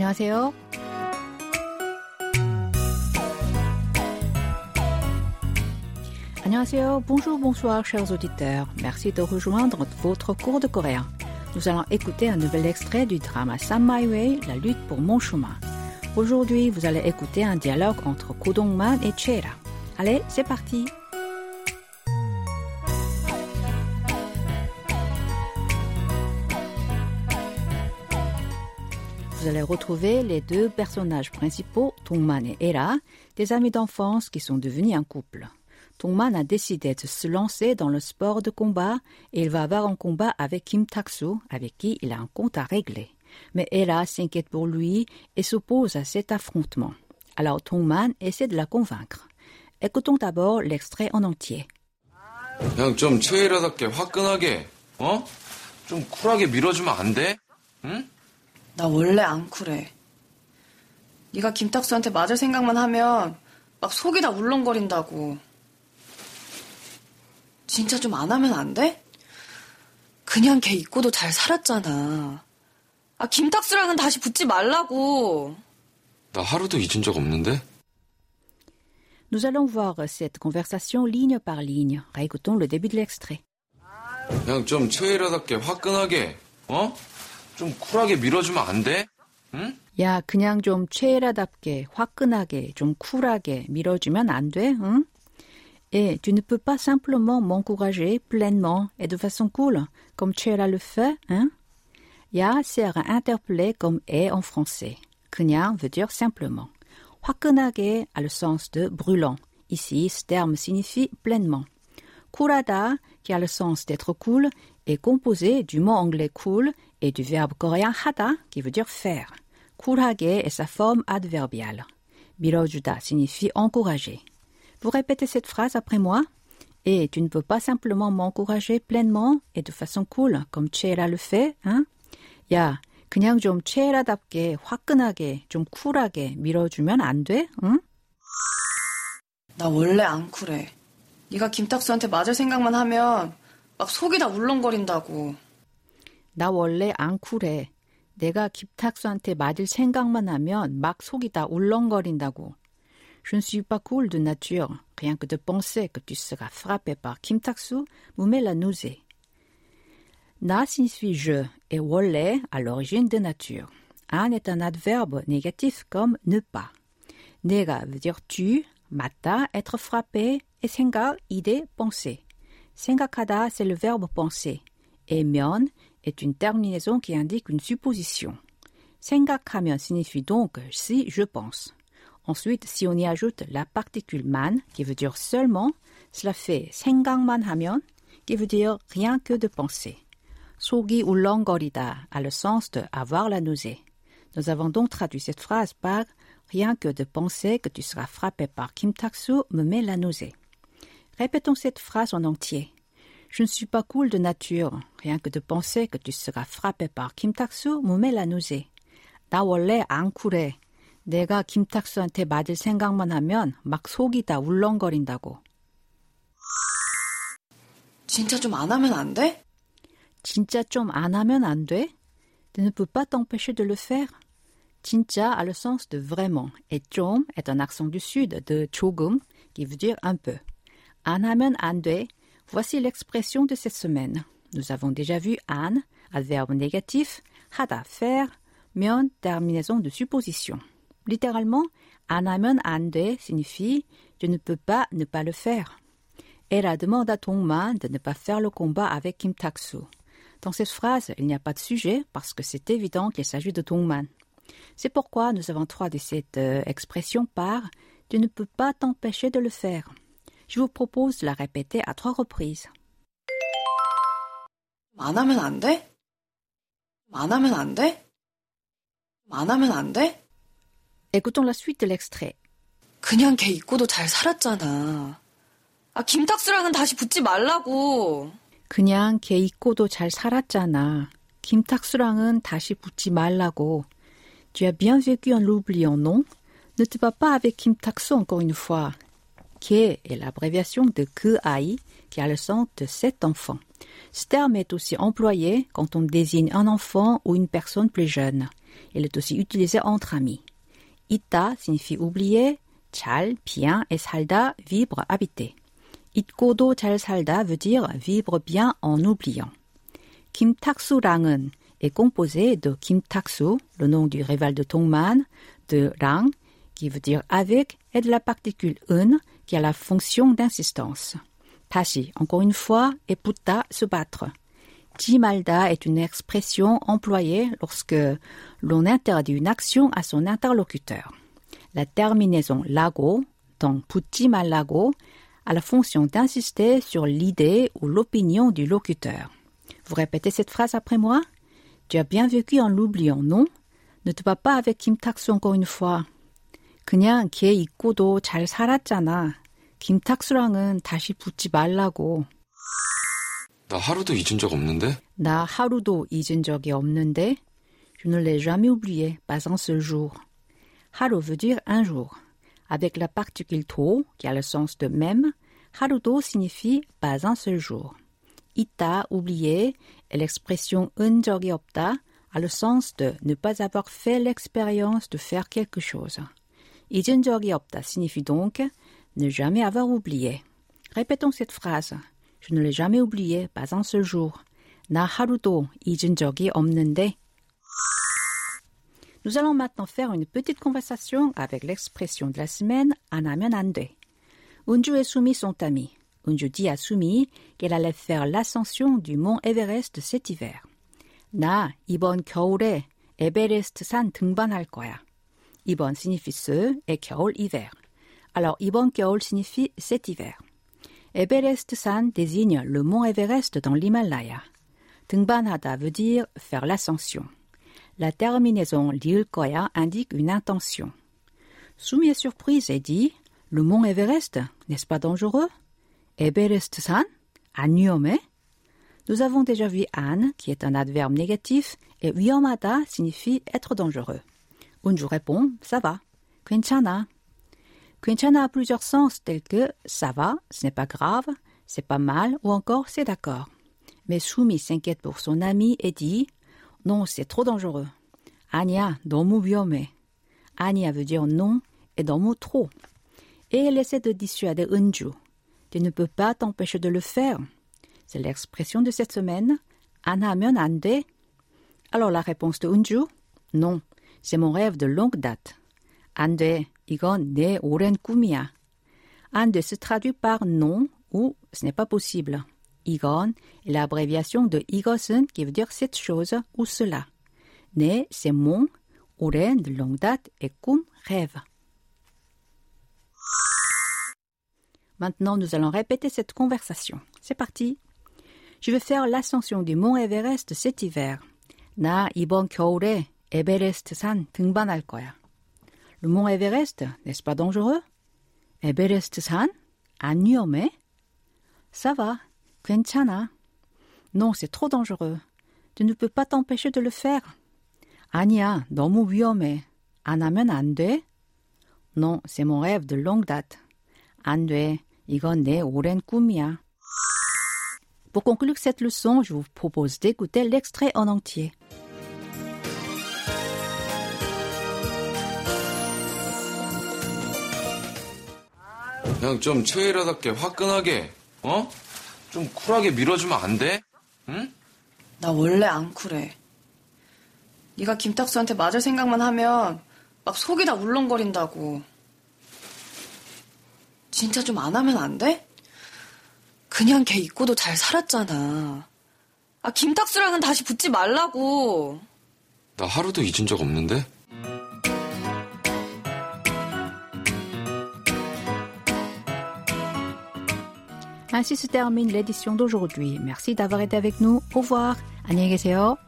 안녕하세요. Annyeonghaseyo, bonjour, bonsoir, chers auditeurs. Merci de rejoindre votre cours de coréen. Nous allons écouter un nouvel extrait du drama Sam My Way, La lutte pour mon chemin. Aujourd'hui, vous allez écouter un dialogue entre Ko Dong-man et Chera. Allez, c'est parti. Vous allez retrouver les deux personnages principaux, Dongman et Era, des amis d'enfance qui sont devenus un couple. Dongman a décidé de se lancer dans le sport de combat et il va avoir un combat avec Kim Tak-soo, avec qui il a un compte à régler. Mais Era s'inquiète pour lui et s'oppose à cet affrontement. Alors Dongman essaie de la convaincre. Écoutons d'abord l'extrait en entier. 그냥 좀 최일하답게 화끈하게 어? 좀 쿨하게 밀어주면 안 돼? 응? 나 원래 안 쿨해. 네가 김탁수한테 맞을 생각만 하면 막 속이 다 울렁거린다고. 진짜 좀 안 하면 안 돼? 그냥 걔 잊고도 잘 살았잖아. 아, 김탁수랑은 다시 붙지 말라고. 나 하루도 잊은 적 없는데? Nous allons voir cette conversation ligne par ligne. Réécoutons le début de l'extrait. 그냥 좀 최일하답게 화끈하게 어? 좀 쿨하게 밀어주면 안 돼? 응? 야, 그냥 좀 최애라답게, 화끈하게, 좀 쿨하게 밀어주면 안 돼, 응? Et tu ne peux pas simplement m'encourager pleinement et de façon cool, comme Chera le fait, hein? Ya sert à interpeller comme est en français. 그냥 veut dire simplement. 화끈하게 a le sens de brûlant. Ici, ce terme signifie pleinement. 쿨하다, qui a le sens d'être cool, est composé du mot anglais cool et du verbe coréen 하다, qui veut dire faire. 쿨하게 est sa forme adverbiale. 밀어주다 signifie encourager. Vous répétez cette phrase après moi. Et tu ne peux pas simplement m'encourager pleinement et de façon cool, comme Chera le fait, hein? 야, 그냥 좀 체라답게, 화끈하게, 좀 쿨하게 밀어주면 안 돼? 응? 나 원래 안 쿨해. 네가 김탁수한테 맞을 생각만 하면 막 속이 다 울렁거린다고. 나 원래 안 쿨해. 내가 김탁수한테 맞을 생각만 하면 막 속이 다 울렁거린다고. Je ne suis pas cool de nature. Rien que de penser que tu seras frappé par Kim Tak-soo me met la nausée. Na signifie je et 원래 à l'origine de nature. An est un adverbe négatif comme ne pas. 내가 veut dire tu, 맞다 être frappé et 생각 idée penser. 생각하다 c'est le verbe penser et 면 est une terminaison qui indique une supposition. 생각하면 signifie donc si je pense. Ensuite, si on y ajoute la particule man, qui veut dire seulement, cela fait 생각만 하면, qui veut dire rien que de penser. 속이 울렁거리다 a le sens de avoir la nausée. Nous avons donc traduit cette phrase par rien que de penser que tu seras frappé par Kim Tak-soo me met la nausée. Répétons cette phrase en entier. Je ne suis pas cool de nature. Rien que de penser que tu seras frappé par Kim Tak-soo me met la nausée. 나 원래 안 쿨해. 내가 김탁수한테 맞을 생각만 하면 막 속이 다 울렁거린다고. 진짜 좀 안 하면 안 돼? 진짜 좀 안 하면 안 돼? Tu ne peux pas t'empêcher de le faire. 진짜 a le sens de vraiment et 좀 est un accent du sud de 조금 qui veut dire un peu. 안 하면 안 돼. Voici l'expression de cette semaine. Nous avons déjà vu an, adverbe négatif, hada faire, mion terminaison de supposition. Littéralement, anamon ande signifie je ne peux pas ne pas le faire. Elle a demandé à Tongman de ne pas faire le combat avec Kim Taksu. Dans cette phrase, il n'y a pas de sujet parce que c'est évident qu'il s'agit de Tongman. C'est pourquoi nous avons trois de cette euh, expression par je ne peux pas t'empêcher de le faire. Je vous propose de la répéter à trois reprises. 안 하면 안 돼? 안 하면 안 돼? 안 하면 안 돼? Écoutons la suite de l'extrait. 그냥 걔 잊고도 잘 살았잖아. 아, 김탁수랑은 다시 붙지 말라고. 그냥 걔 잊고도 잘 살았잖아. 김탁수랑은 다시 붙지 말라고. Tu as bien vécu en l'oubliant, non? Ne te bats pas avec Kim Tak-soo encore une fois. Ke est l'abréviation de Kuai, qui a le sens de sept enfants. Ce terme est aussi employé quand on désigne un enfant ou une personne plus jeune. Il est aussi utilisé entre amis. Ita signifie oublier, chal, bien et salda, vibre, habiter. Itkodo chal salda veut dire vivre bien en oubliant. Kim Taksu Rangen est composé de Kim Taksu, le nom du rival de Tongman, de Rang, qui veut dire avec, et de la particule un, qui a la fonction d'insistance. 다시, encore une fois, et putta, se battre. Jimalda est une expression employée lorsque l'on interdit une action à son interlocuteur. La terminaison lago, dans putti malago, a la fonction d'insister sur l'idée ou l'opinion du locuteur. Vous répétez cette phrase après moi Tu as bien vécu en l'oubliant, non Ne te bats pas avec Kim Taksu encore une fois. 그냥 걔 있고도 잘 살았잖아. 김탁수랑은 다시 붙지 말라고. 나 하루도 잊은 적 없는데? 나 하루도 잊은 적이 없는데. Je ne l'ai jamais oublié, pas un seul jour. 하루 veut dire un jour. Avec la particule to, qui a le sens de même, 하루도 signifie pas un seul jour. 있다, oublié, et l'expression un 적이 없다 a le sens de ne pas avoir fait l'expérience de faire quelque chose. 잊은 적이 없다 signifie donc ne jamais avoir oublié. Répétons cette phrase. Je ne l'ai jamais oublié, pas un seul jour. 나 하루도 잊은 적이 없는데. Nous allons maintenant faire une petite conversation avec l'expression de la semaine 안 하면 안 돼. Unju et Sumi sont amis. Unju dit à Sumi qu'elle allait faire l'ascension du mont Everest cet hiver. 나 이번 겨울에 에베레스트 산 등반할 거야. 이번 signifie ce et 겨울 hiver. Alors Ibon Kaol signifie cet hiver. Everest San désigne le mont Everest dans l'Himalaya. Tungbanhada veut dire faire l'ascension. La terminaison Lilkoya indique une intention. Soumis à surprise et dit Le mont Everest, n'est-ce pas dangereux? Everest San À Nous avons déjà vu An, qui est un adverbe négatif, et Wiomada signifie être dangereux. Un répond, Ça va. Quinchana Quintana a plusieurs sens tels que ça va, ce n'est pas grave, c'est pas mal ou encore c'est d'accord. Mais Sumi s'inquiète pour son ami et dit non, c'est trop dangereux. Anya, domu biome. Anya veut dire non et domu trop. Et elle essaie de dissuader Unju. Tu ne peux pas t'empêcher de le faire. C'est l'expression de cette semaine. Anamyon ande. Alors la réponse de Unju Non, c'est mon rêve de longue date. Ande, 이건 내 오랜 꿈이야. 안 돼 se traduit par non ou ce n'est pas possible. 이건 est l'abréviation de 이것은 qui veut dire cette chose ou cela. 네, c'est mon, 오랜 de longue date et 꿈, rêve. Maintenant, nous allons répéter cette conversation. C'est parti. Je vais faire l'ascension du mont Everest cet hiver. 나 이번 겨울에 에베레스트 산 등반할 거야. Le mont Everest, n'est-ce pas dangereux? 에베레스트 산? 안 위험해? Ça va, 괜찮아. Non, c'est trop dangereux. Tu ne peux pas t'empêcher de le faire. 아니야, 너무 위험해. 안 하면 안 돼? Non, c'est mon rêve de longue date. 안 돼. 이건 내 오랜 꿈이야. Pour conclure cette leçon, je vous propose d'écouter l'extrait en entier. 그냥 좀 최일화답게 화끈하게, 어? 좀 쿨하게 밀어주면 안 돼? 응? 나 원래 안 쿨해. 네가 김탁수한테 맞을 생각만 하면 막 속이 다 울렁거린다고. 진짜 좀 안 하면 안 돼? 그냥 걔 잊고도 잘 살았잖아. 아, 김탁수랑은 다시 붙지 말라고. 나 하루도 잊은 적 없는데? Ainsi se termine l'édition d'aujourd'hui. Merci d'avoir été avec nous. Au revoir. 안녕히 계세요.